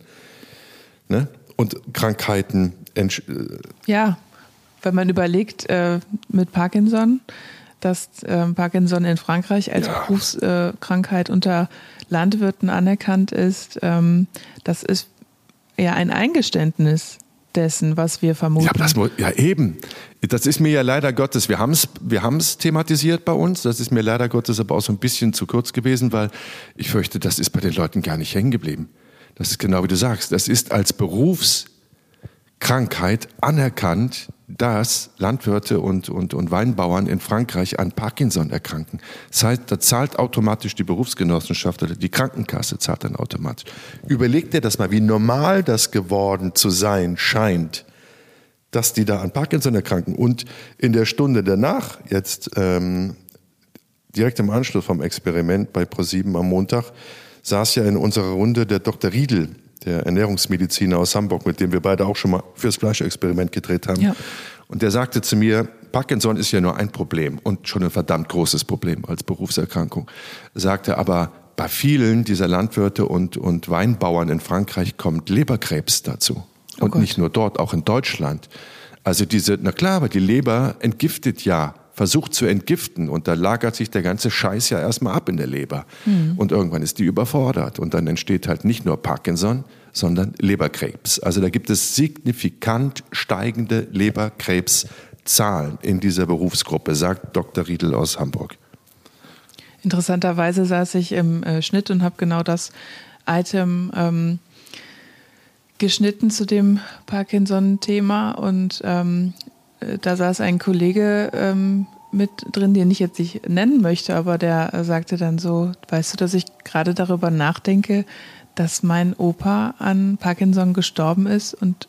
Ne? Und Krankheiten. Äh, ja, wenn man überlegt, äh, mit Parkinson, dass äh, Parkinson in Frankreich als ja. Berufskrankheit unter Landwirten anerkannt ist. Ähm, das ist ja ein Eingeständnis dessen, was wir vermuten. Ja, das, ja, eben. Das ist mir ja leider Gottes, wir haben es wir haben's thematisiert bei uns, das ist mir leider Gottes aber auch so ein bisschen zu kurz gewesen, weil ich fürchte, das ist bei den Leuten gar nicht hängen geblieben. Das ist genau wie du sagst, das ist als Berufskrankheit anerkannt dass Landwirte und, und, und Weinbauern in Frankreich an Parkinson erkranken. Das heißt, da zahlt automatisch die Berufsgenossenschaft oder die Krankenkasse zahlt dann automatisch. Überleg dir das mal, wie normal das geworden zu sein scheint, dass die da an Parkinson erkranken. Und in der Stunde danach, jetzt ähm, direkt im Anschluss vom Experiment bei ProSieben am Montag, saß ja in unserer Runde der Dr. Riedel, der Ernährungsmediziner aus Hamburg, mit dem wir beide auch schon mal fürs Fleischexperiment gedreht haben. Ja. Und der sagte zu mir, Parkinson ist ja nur ein Problem und schon ein verdammt großes Problem als Berufserkrankung. Er sagte aber, bei vielen dieser Landwirte und, und Weinbauern in Frankreich kommt Leberkrebs dazu. Oh und Gott. nicht nur dort, auch in Deutschland. Also diese, na klar, aber die Leber entgiftet ja versucht zu entgiften und da lagert sich der ganze Scheiß ja erstmal ab in der Leber. Mhm. Und irgendwann ist die überfordert und dann entsteht halt nicht nur Parkinson, sondern Leberkrebs. Also da gibt es signifikant steigende Leberkrebszahlen in dieser Berufsgruppe, sagt Dr. Riedel aus Hamburg. Interessanterweise saß ich im äh, Schnitt und habe genau das Item ähm, geschnitten zu dem Parkinson-Thema und ähm, äh, da saß ein Kollege ähm, mit drin, den ich jetzt nicht nennen möchte, aber der äh, sagte dann so, weißt du, dass ich gerade darüber nachdenke, dass mein Opa an Parkinson gestorben ist und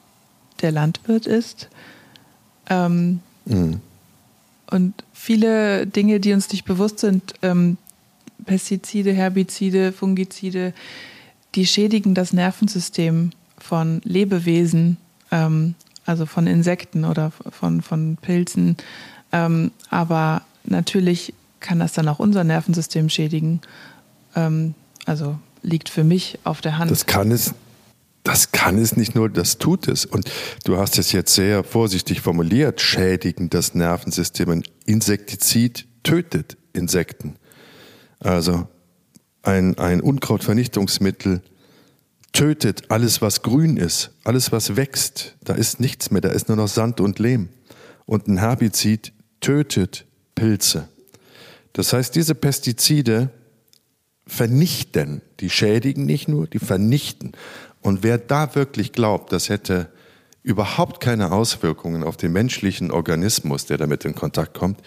der Landwirt ist. Ähm, mhm. Und viele Dinge, die uns nicht bewusst sind, ähm, Pestizide, Herbizide, Fungizide, die schädigen das Nervensystem von Lebewesen, ähm, also von Insekten oder von, von Pilzen. Ähm, aber natürlich kann das dann auch unser Nervensystem schädigen. Ähm, also liegt für mich auf der Hand. Das kann es, das kann es nicht nur, das tut es. Und du hast es jetzt sehr vorsichtig formuliert, schädigen das Nervensystem. Ein Insektizid tötet Insekten. Also ein, ein Unkrautvernichtungsmittel tötet alles, was grün ist, alles, was wächst. Da ist nichts mehr, da ist nur noch Sand und Lehm. Und ein Herbizid tötet Pilze. Das heißt, diese Pestizide vernichten, die schädigen nicht nur, die vernichten. Und wer da wirklich glaubt, das hätte überhaupt keine Auswirkungen auf den menschlichen Organismus, der damit in Kontakt kommt,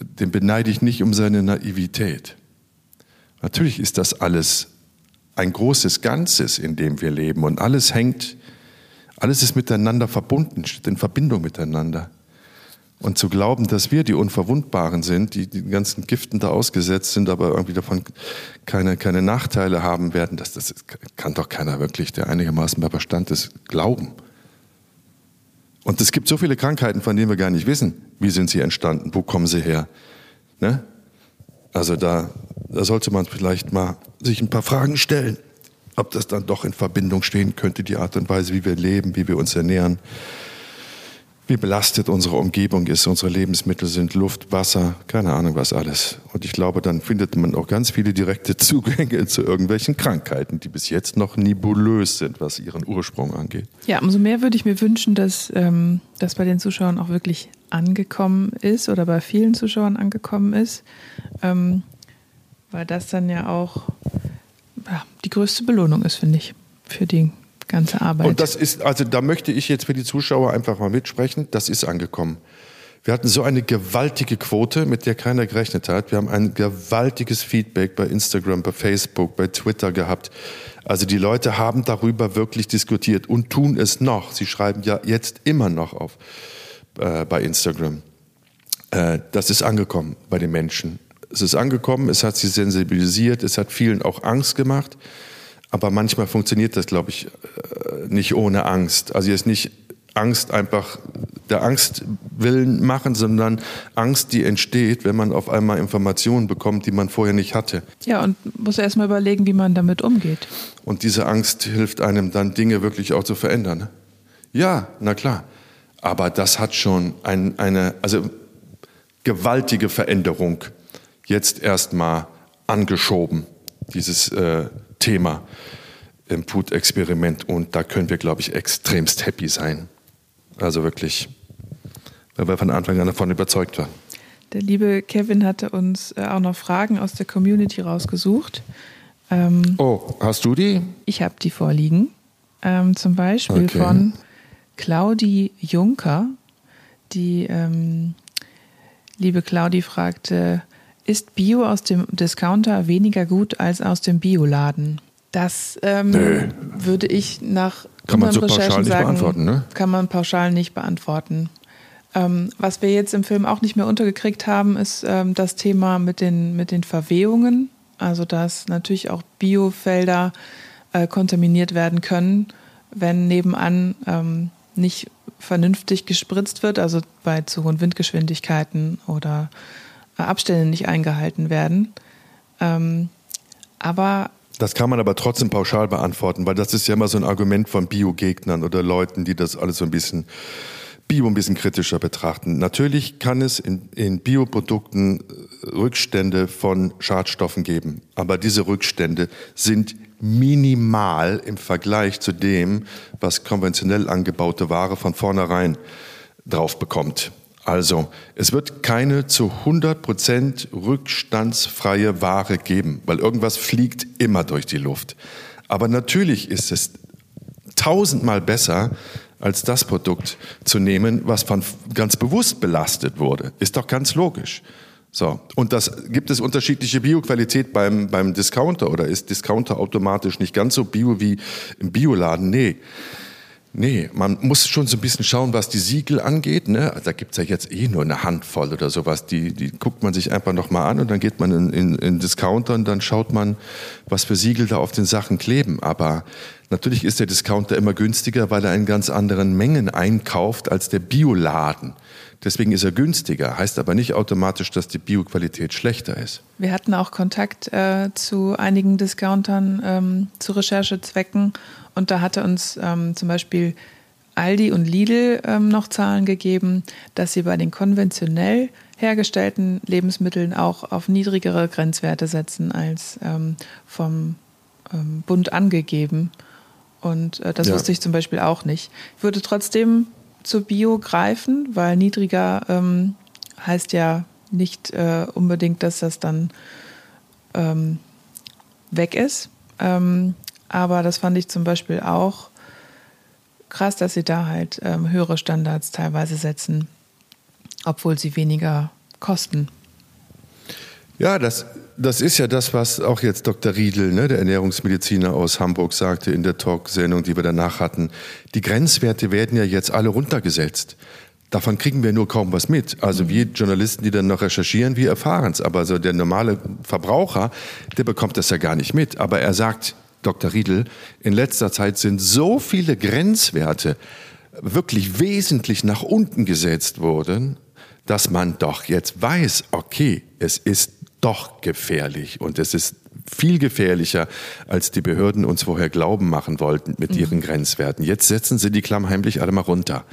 den beneide ich nicht um seine Naivität. Natürlich ist das alles ein großes Ganzes, in dem wir leben und alles hängt, alles ist miteinander verbunden, steht in Verbindung miteinander. Und zu glauben, dass wir die Unverwundbaren sind, die den ganzen Giften da ausgesetzt sind, aber irgendwie davon keine, keine Nachteile haben werden, das, das kann doch keiner wirklich, der einigermaßen bei Verstand ist, glauben. Und es gibt so viele Krankheiten, von denen wir gar nicht wissen, wie sind sie entstanden, wo kommen sie her. Ne? Also da, da sollte man vielleicht mal sich ein paar Fragen stellen, ob das dann doch in Verbindung stehen könnte, die Art und Weise, wie wir leben, wie wir uns ernähren wie belastet unsere Umgebung ist, unsere Lebensmittel sind, Luft, Wasser, keine Ahnung was alles. Und ich glaube, dann findet man auch ganz viele direkte [LAUGHS] Zugänge zu irgendwelchen Krankheiten, die bis jetzt noch nebulös sind, was ihren Ursprung angeht. Ja, umso mehr würde ich mir wünschen, dass ähm, das bei den Zuschauern auch wirklich angekommen ist oder bei vielen Zuschauern angekommen ist, ähm, weil das dann ja auch ja, die größte Belohnung ist, finde ich, für die ganze Arbeit. Und das ist, also da möchte ich jetzt für die Zuschauer einfach mal mitsprechen, das ist angekommen. Wir hatten so eine gewaltige Quote, mit der keiner gerechnet hat. Wir haben ein gewaltiges Feedback bei Instagram, bei Facebook, bei Twitter gehabt. Also die Leute haben darüber wirklich diskutiert und tun es noch. Sie schreiben ja jetzt immer noch auf äh, bei Instagram. Äh, das ist angekommen bei den Menschen. Es ist angekommen, es hat sie sensibilisiert, es hat vielen auch Angst gemacht. Aber manchmal funktioniert das, glaube ich, äh, nicht ohne Angst. Also jetzt nicht Angst einfach der Angst willen machen, sondern Angst, die entsteht, wenn man auf einmal Informationen bekommt, die man vorher nicht hatte. Ja, und muss erst mal überlegen, wie man damit umgeht. Und diese Angst hilft einem dann, Dinge wirklich auch zu verändern. Ja, na klar. Aber das hat schon ein, eine, also gewaltige Veränderung jetzt erstmal angeschoben, dieses äh, Thema im Food-Experiment und da können wir, glaube ich, extremst happy sein. Also wirklich, weil wir von Anfang an davon überzeugt waren. Der liebe Kevin hatte uns äh, auch noch Fragen aus der Community rausgesucht. Ähm, oh, hast du die? Ich habe die vorliegen. Ähm, zum Beispiel okay. von Claudi Juncker. Die ähm, liebe Claudi fragte, ist Bio aus dem Discounter weniger gut als aus dem Bioladen? Das ähm, würde ich nach kann man so pauschal nicht sagen, beantworten, ne? Kann man pauschal nicht beantworten. Ähm, was wir jetzt im Film auch nicht mehr untergekriegt haben, ist ähm, das Thema mit den, mit den Verwehungen. Also dass natürlich auch Biofelder äh, kontaminiert werden können, wenn nebenan ähm, nicht vernünftig gespritzt wird, also bei zu hohen Windgeschwindigkeiten oder äh, Abstände nicht eingehalten werden. Ähm, aber das kann man aber trotzdem pauschal beantworten, weil das ist ja immer so ein Argument von Biogegnern oder Leuten, die das alles so ein bisschen Bio ein bisschen kritischer betrachten. Natürlich kann es in, in Bioprodukten äh, Rückstände von Schadstoffen geben, aber diese Rückstände sind minimal im Vergleich zu dem, was konventionell angebaute Ware von vornherein drauf bekommt. Also, es wird keine zu 100% rückstandsfreie Ware geben, weil irgendwas fliegt immer durch die Luft. Aber natürlich ist es tausendmal besser, als das Produkt zu nehmen, was von ganz bewusst belastet wurde. Ist doch ganz logisch. So. Und das gibt es unterschiedliche Bioqualität beim, beim Discounter oder ist Discounter automatisch nicht ganz so bio wie im Bioladen? Nee. Nee, man muss schon so ein bisschen schauen, was die Siegel angeht. Ne? Da gibt's ja jetzt eh nur eine Handvoll oder sowas. Die, die guckt man sich einfach nochmal an und dann geht man in, in, in Discounter und dann schaut man, was für Siegel da auf den Sachen kleben. Aber natürlich ist der Discounter immer günstiger, weil er in ganz anderen Mengen einkauft als der Bioladen. Deswegen ist er günstiger, heißt aber nicht automatisch, dass die Bioqualität schlechter ist. Wir hatten auch Kontakt äh, zu einigen Discountern ähm, zu Recherchezwecken und da hatte uns ähm, zum Beispiel Aldi und Lidl ähm, noch Zahlen gegeben, dass sie bei den konventionell hergestellten Lebensmitteln auch auf niedrigere Grenzwerte setzen als ähm, vom ähm, Bund angegeben. Und äh, das ja. wusste ich zum Beispiel auch nicht. Ich würde trotzdem zu Bio greifen, weil niedriger ähm, heißt ja nicht äh, unbedingt, dass das dann ähm, weg ist. Ähm, aber das fand ich zum Beispiel auch krass, dass sie da halt ähm, höhere Standards teilweise setzen, obwohl sie weniger kosten. Ja, das, das ist ja das, was auch jetzt Dr. Riedel, ne, der Ernährungsmediziner aus Hamburg, sagte in der Talksendung, die wir danach hatten. Die Grenzwerte werden ja jetzt alle runtergesetzt. Davon kriegen wir nur kaum was mit. Also wir Journalisten, die dann noch recherchieren, wir erfahren es. Aber so der normale Verbraucher, der bekommt das ja gar nicht mit. Aber er sagt, Dr. Riedel, in letzter Zeit sind so viele Grenzwerte wirklich wesentlich nach unten gesetzt worden, dass man doch jetzt weiß, okay, es ist doch gefährlich und es ist viel gefährlicher, als die Behörden uns vorher glauben machen wollten mit mhm. ihren Grenzwerten. Jetzt setzen sie die klammheimlich alle mal runter.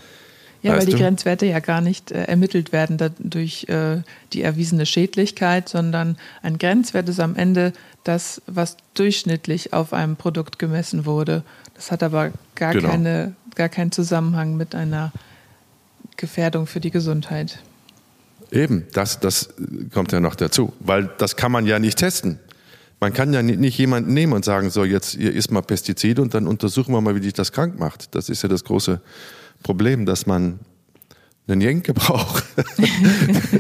Ja, weißt weil die du? Grenzwerte ja gar nicht äh, ermittelt werden durch äh, die erwiesene Schädlichkeit, sondern ein Grenzwert ist am Ende das, was durchschnittlich auf einem Produkt gemessen wurde. Das hat aber gar, genau. keine, gar keinen Zusammenhang mit einer Gefährdung für die Gesundheit. Eben, das, das kommt ja noch dazu, weil das kann man ja nicht testen. Man kann ja nicht jemanden nehmen und sagen, so jetzt ihr isst mal Pestizide und dann untersuchen wir mal, wie dich das krank macht. Das ist ja das große Problem, dass man einen Jenke [LAUGHS] braucht,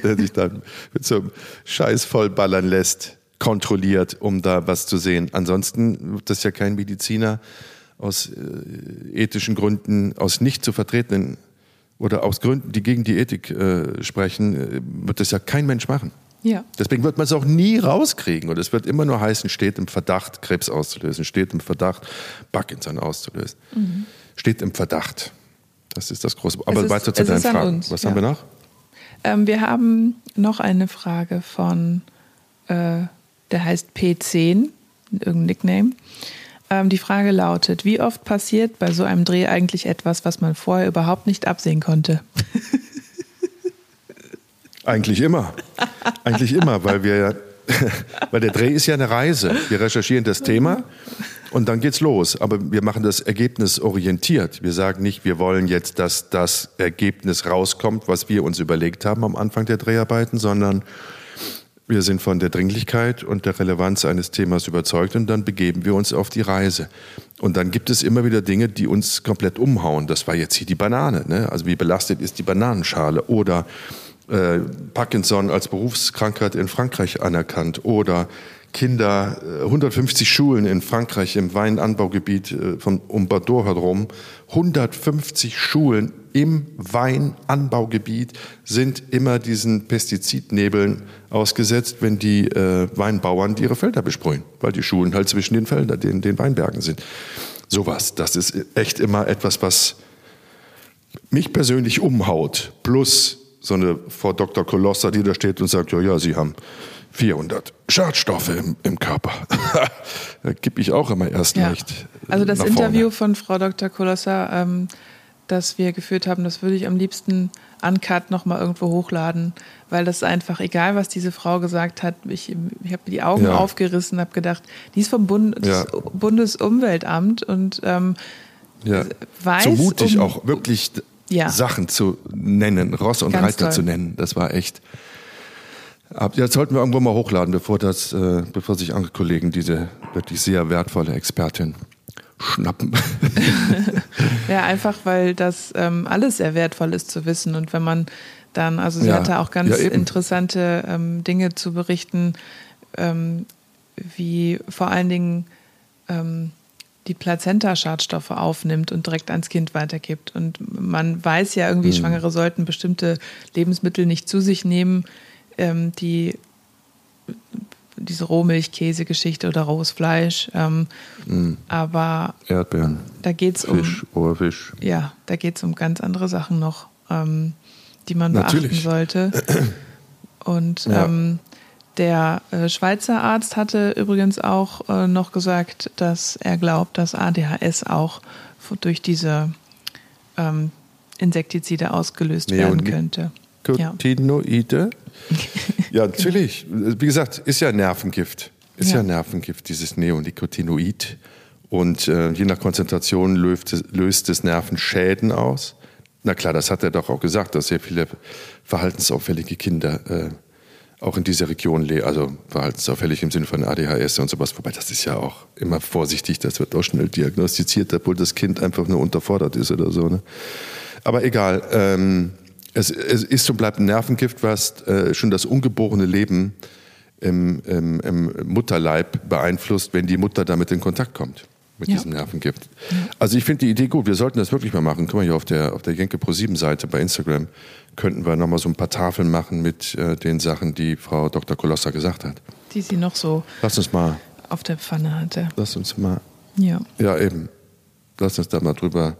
der sich dann mit so einem Scheiß vollballern lässt, kontrolliert, um da was zu sehen. Ansonsten wird das ja kein Mediziner aus äh, ethischen Gründen, aus nicht zu vertretenen oder aus Gründen, die gegen die Ethik äh, sprechen, äh, wird das ja kein Mensch machen. Ja. Deswegen wird man es auch nie rauskriegen. Und es wird immer nur heißen, steht im Verdacht, Krebs auszulösen, steht im Verdacht, Parkinson auszulösen. Mhm. Steht im Verdacht. Das ist das große. Aber ist, weiter zu deinen Fragen. Uns, Was ja. haben wir noch? Ähm, wir haben noch eine Frage von, äh, der heißt P10, irgendein Nickname. Ähm, die Frage lautet: Wie oft passiert bei so einem Dreh eigentlich etwas, was man vorher überhaupt nicht absehen konnte? [LAUGHS] Eigentlich immer. Eigentlich immer, weil wir [LAUGHS] weil der Dreh ist ja eine Reise. Wir recherchieren das Thema und dann geht's los. Aber wir machen das ergebnisorientiert. Wir sagen nicht, wir wollen jetzt, dass das Ergebnis rauskommt, was wir uns überlegt haben am Anfang der Dreharbeiten, sondern wir sind von der Dringlichkeit und der Relevanz eines Themas überzeugt und dann begeben wir uns auf die Reise. Und dann gibt es immer wieder Dinge, die uns komplett umhauen. Das war jetzt hier die Banane. Ne? Also wie belastet ist die Bananenschale? Oder äh, Parkinson als Berufskrankheit in Frankreich anerkannt. Oder Kinder, 150 äh, Schulen in Frankreich im Weinanbaugebiet äh, von um Bordeaux herum, 150 Schulen im Weinanbaugebiet sind immer diesen Pestizidnebeln ausgesetzt, wenn die äh, Weinbauern ihre Felder besprühen, weil die Schulen halt zwischen den Feldern, den, den Weinbergen sind. Sowas, das ist echt immer etwas, was mich persönlich umhaut. Plus so eine Frau Dr. Kolosser, die da steht und sagt, ja, ja, Sie haben 400 Schadstoffe im, im Körper. [LAUGHS] da gebe ich auch immer erst ja. leicht. Also das Interview von Frau Dr. Kolosser ähm, das wir geführt haben, das würde ich am liebsten uncut nochmal irgendwo hochladen, weil das einfach, egal was diese Frau gesagt hat, ich, ich habe die Augen ja. aufgerissen, habe gedacht, die ist vom Bund, ja. Bundesumweltamt und ähm, ja. weiß. So mutig um, auch wirklich ja. Sachen zu nennen, Ross und Ganz Reiter toll. zu nennen, das war echt. Jetzt sollten wir irgendwo mal hochladen, bevor das, äh, bevor sich andere Kollegen diese wirklich sehr wertvolle Expertin schnappen. [LAUGHS] ja, einfach weil das ähm, alles sehr wertvoll ist zu wissen. Und wenn man dann, also sie ja. hatte auch ganz ja, interessante ähm, Dinge zu berichten, ähm, wie vor allen Dingen ähm, die Plazenta Schadstoffe aufnimmt und direkt ans Kind weitergibt. Und man weiß ja irgendwie, mhm. Schwangere sollten bestimmte Lebensmittel nicht zu sich nehmen, ähm, die diese Rohmilchkäse-Geschichte oder rohes Fleisch. Ähm, mm. Aber Erdbeeren. Da geht's um Fisch, roher Fisch. Ja, da geht es um ganz andere Sachen noch, ähm, die man Natürlich. beachten sollte. Und ja. ähm, der äh, Schweizer Arzt hatte übrigens auch äh, noch gesagt, dass er glaubt, dass ADHS auch durch diese ähm, Insektizide ausgelöst Neon werden könnte. Nicotinoide? [LAUGHS] Ja. natürlich. Wie gesagt, ist ja Nervengift. Ist ja, ja Nervengift, dieses Neonicotinoid. Und äh, je nach Konzentration löst, löst es Nervenschäden aus. Na klar, das hat er doch auch gesagt, dass sehr viele verhaltensauffällige Kinder äh, auch in dieser Region leben, also verhaltensauffällig im Sinne von ADHS und sowas. Wobei das ist ja auch immer vorsichtig, das wird auch schnell diagnostiziert, obwohl das Kind einfach nur unterfordert ist oder so. Ne? Aber egal. Ähm, es, es ist und bleibt ein Nervengift, was äh, schon das ungeborene Leben im, im, im, Mutterleib beeinflusst, wenn die Mutter damit in Kontakt kommt mit ja. diesem Nervengift. Ja. Also ich finde die Idee gut. Wir sollten das wirklich mal machen. Können wir hier auf der auf der Jenke Pro 7 Seite bei Instagram könnten wir nochmal so ein paar Tafeln machen mit äh, den Sachen, die Frau Dr. Kolossa gesagt hat. Die sie noch so Lass uns mal auf der Pfanne hatte. Lass uns mal. Ja. Ja, eben. Lass uns da mal drüber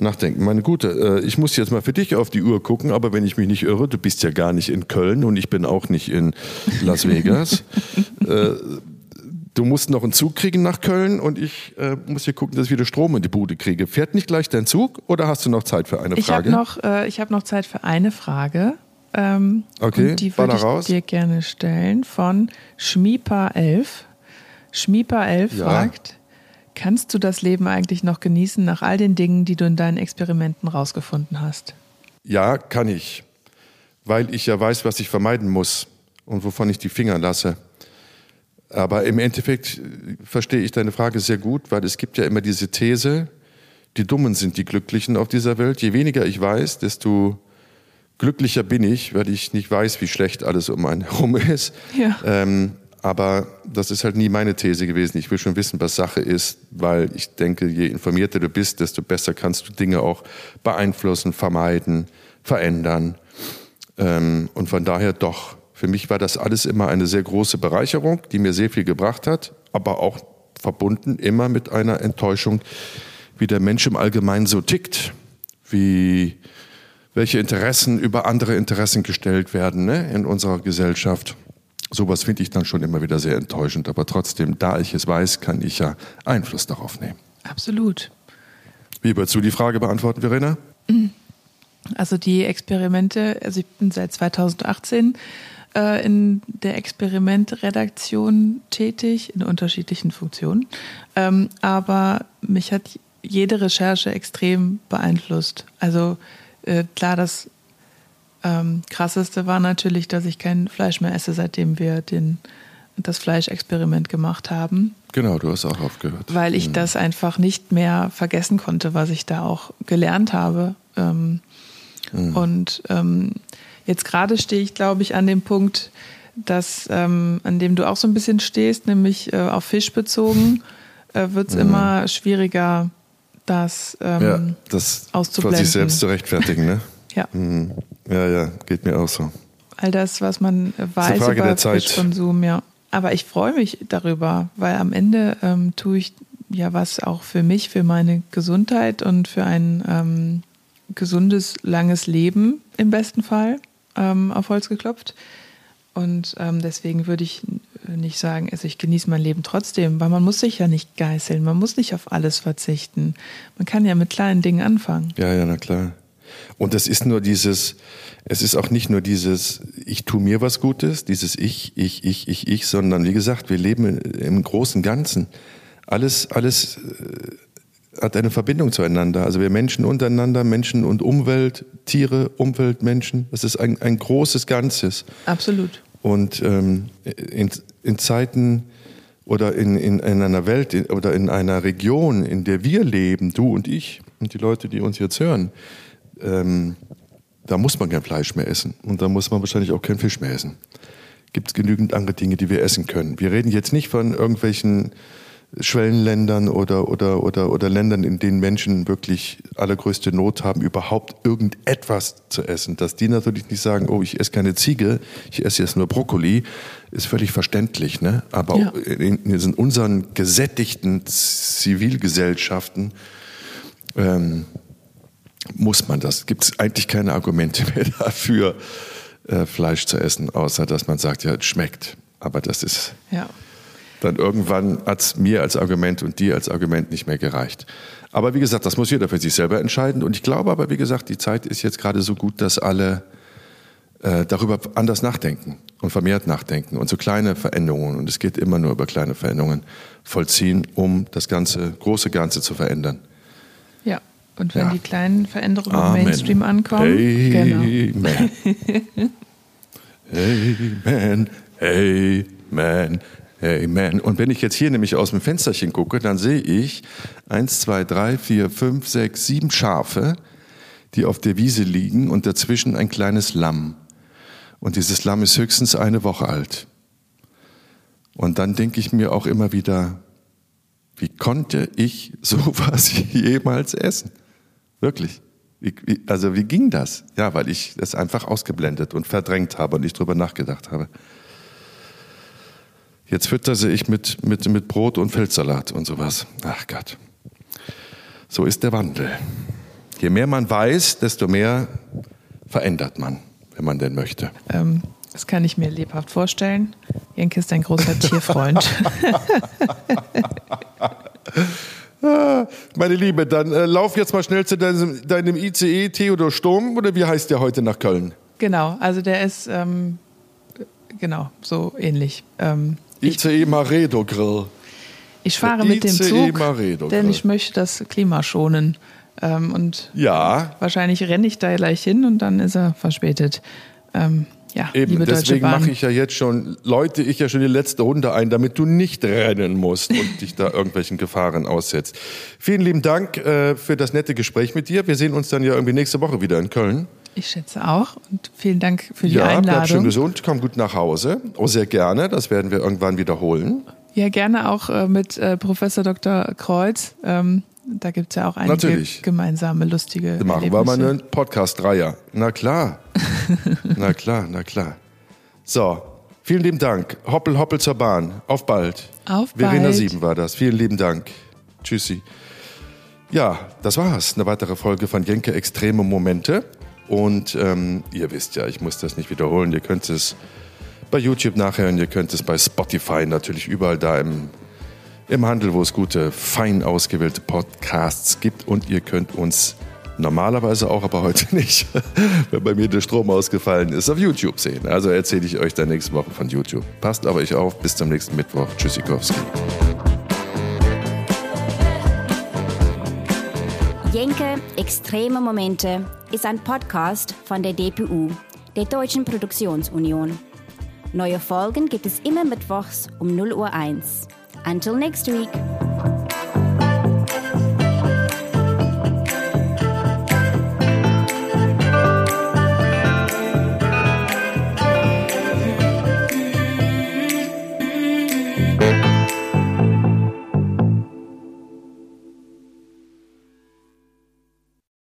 nachdenken. Meine Gute, äh, ich muss jetzt mal für dich auf die Uhr gucken, aber wenn ich mich nicht irre, du bist ja gar nicht in Köln und ich bin auch nicht in Las Vegas. [LAUGHS] Äh, du musst noch einen Zug kriegen nach Köln und ich äh, muss hier gucken, dass ich wieder Strom in die Bude kriege. Fährt nicht gleich dein Zug oder hast du noch Zeit für eine ich Frage? Hab noch, äh, ich habe noch Zeit für eine Frage. Ähm, okay, und die würde ich raus. dir gerne stellen von Schmiepa11. Schmiepa11 ja. fragt, Kannst du das Leben eigentlich noch genießen nach all den Dingen, die du in deinen Experimenten rausgefunden hast? Ja, kann ich, weil ich ja weiß, was ich vermeiden muss und wovon ich die Finger lasse. Aber im Endeffekt äh, verstehe ich deine Frage sehr gut, weil es gibt ja immer diese These, die Dummen sind die Glücklichen auf dieser Welt. Je weniger ich weiß, desto glücklicher bin ich, weil ich nicht weiß, wie schlecht alles um einen [LAUGHS] herum ist. Ja. Ähm, aber das ist halt nie meine These gewesen. Ich will schon wissen, was Sache ist, weil ich denke, je informierter du bist, desto besser kannst du Dinge auch beeinflussen, vermeiden, verändern. Ähm, und von daher doch. Für mich war das alles immer eine sehr große Bereicherung, die mir sehr viel gebracht hat, aber auch verbunden immer mit einer Enttäuschung, wie der Mensch im Allgemeinen so tickt, wie welche Interessen über andere Interessen gestellt werden ne, in unserer Gesellschaft. Sowas finde ich dann schon immer wieder sehr enttäuschend. Aber trotzdem, da ich es weiß, kann ich ja Einfluss darauf nehmen. Absolut. Wie würdest du die Frage beantworten, Verena? Also die Experimente, also ich bin seit 2018 äh, in der Experimentredaktion tätig, in unterschiedlichen Funktionen. Ähm, aber mich hat jede Recherche extrem beeinflusst. Also äh, klar, das ähm, krasseste war natürlich, dass ich kein Fleisch mehr esse, seitdem wir den, das Fleischexperiment gemacht haben. Genau, du hast auch aufgehört. Weil ich mhm. das einfach nicht mehr vergessen konnte, was ich da auch gelernt habe. Ähm, mhm. Und ähm, jetzt gerade stehe ich, glaube ich, an dem Punkt, dass, ähm, an dem du auch so ein bisschen stehst, nämlich äh, auf Fisch bezogen, äh, wird es mhm. immer schwieriger, das, ähm, ja, das auszublenden. Vor sich selbst zu rechtfertigen, ne? [LAUGHS] Ja. Mhm. Ja, ja, geht mir auch so. All das, was man weiß über Fischkonsum, ja. Aber ich freue mich darüber, weil am Ende ähm, tue ich ja was auch für mich, für meine Gesundheit und für ein ähm, gesundes, langes Leben im besten Fall ähm, auf Holz geklopft. Und ähm, deswegen würde ich nicht sagen, also ich genieße mein Leben trotzdem, weil man muss sich ja nicht geißeln, man muss nicht auf alles verzichten. Man kann ja mit kleinen Dingen anfangen. Ja, ja, na klar. Und das ist nur dieses, es ist auch nicht nur dieses, ich tue mir was Gutes, dieses Ich, ich, ich, ich, ich, sondern wie gesagt, wir leben im großen Ganzen. Alles, alles äh, hat eine Verbindung zueinander. Also wir Menschen untereinander, Menschen und Umwelt, Tiere, Umwelt, Menschen. Das ist ein, ein großes Ganzes. Absolut. Und ähm, in, in Zeiten oder in, in, in einer Welt in, oder in einer Region, in der wir leben, du und ich und die Leute, die uns jetzt hören, ähm, da muss man kein Fleisch mehr essen und da muss man wahrscheinlich auch kein Fisch mehr essen. Gibt es genügend andere Dinge, die wir essen können. Wir reden jetzt nicht von irgendwelchen Schwellenländern oder, oder, oder, oder Ländern, in denen Menschen wirklich allergrößte Not haben, überhaupt irgendetwas zu essen. Dass die natürlich nicht sagen, oh, ich esse keine Ziege, ich esse jetzt nur Brokkoli, ist völlig verständlich. Ne? Aber ja. in, in unseren gesättigten Zivilgesellschaften ähm, muss man das. Gibt es eigentlich keine Argumente mehr [LAUGHS] dafür, äh, Fleisch zu essen, außer dass man sagt, ja, es schmeckt. Aber das ist ja. dann irgendwann hat es mir als Argument und dir als Argument nicht mehr gereicht. Aber wie gesagt, das muss jeder für sich selber entscheiden. Und ich glaube aber, wie gesagt, die Zeit ist jetzt gerade so gut, dass alle äh, darüber anders nachdenken und vermehrt nachdenken und so kleine Veränderungen, und es geht immer nur über kleine Veränderungen, vollziehen, um das ganze, große Ganze zu verändern. Ja. Und wenn ja. die kleinen Veränderungen Amen. im Mainstream ankommen, Amen. genau. Amen. [LAUGHS] Amen. Amen. Und wenn ich jetzt hier nämlich aus dem Fensterchen gucke, dann sehe ich eins, zwei, drei, vier, fünf, sechs, sieben Schafe, die auf der Wiese liegen und dazwischen ein kleines Lamm. Und dieses Lamm ist höchstens eine Woche alt. Und dann denke ich mir auch immer wieder, wie konnte ich [LAUGHS] sowas jemals essen? Wirklich. Wie, wie, also wie ging das? Ja, weil ich das einfach ausgeblendet und verdrängt habe und nicht drüber nachgedacht habe. Jetzt füttere ich mit, mit, mit Brot und Feldsalat und sowas. Ach Gott. So ist der Wandel. Je mehr man weiß, desto mehr verändert man, wenn man denn möchte. Ähm, das kann ich mir lebhaft vorstellen. Jenke ist ein großer [LAUGHS] Tierfreund. [LAUGHS] Ah, meine Liebe, dann äh, lauf jetzt mal schnell zu deinem, deinem ICE Theodor Sturm oder wie heißt der heute nach Köln? Genau, also der ist ähm, genau so ähnlich. Ähm, ICE Maredo Grill. Ich fahre mit dem Zug, Maredo denn ich möchte das Klima schonen. Ähm, und ja. wahrscheinlich renne ich da gleich hin und dann ist er verspätet. Ähm, ja, Eben, liebe deswegen mache ich ja jetzt schon, läute ich ja schon die letzte Runde ein, damit du nicht rennen musst und dich da irgendwelchen Gefahren aussetzt. Vielen lieben Dank äh, für das nette Gespräch mit dir. Wir sehen uns dann ja irgendwie nächste Woche wieder in Köln. Ich schätze auch und vielen Dank für die ja, Einladung. Ja, bleib schön gesund, komm gut nach Hause. Oh, sehr gerne, das werden wir irgendwann wiederholen. Ja, gerne auch äh, mit äh, Professor Dr. Kreuz. Ähm, da gibt es ja auch einige Natürlich. gemeinsame lustige Wir machen wir mal einen Podcast-Dreier. Na klar. [LAUGHS] na klar, na klar. So, vielen lieben Dank. Hoppel, hoppel zur Bahn. Auf bald. Auf bald. Verena 7 war das. Vielen lieben Dank. Tschüssi. Ja, das war's. Eine weitere Folge von Jenke Extreme Momente. Und ähm, ihr wisst ja, ich muss das nicht wiederholen. Ihr könnt es bei YouTube nachhören, ihr könnt es bei Spotify natürlich überall da im im Handel, wo es gute, fein ausgewählte Podcasts gibt. Und ihr könnt uns normalerweise auch, aber heute [LAUGHS] nicht, wenn bei mir der Strom ausgefallen ist, auf YouTube sehen. Also erzähle ich euch dann nächste Woche von YouTube. Passt aber euch auf. Bis zum nächsten Mittwoch. Tschüssikowski. Jenke Extreme Momente ist ein Podcast von der DPU, der Deutschen Produktionsunion. Neue Folgen gibt es immer mittwochs um 0 Uhr 1. Until next week.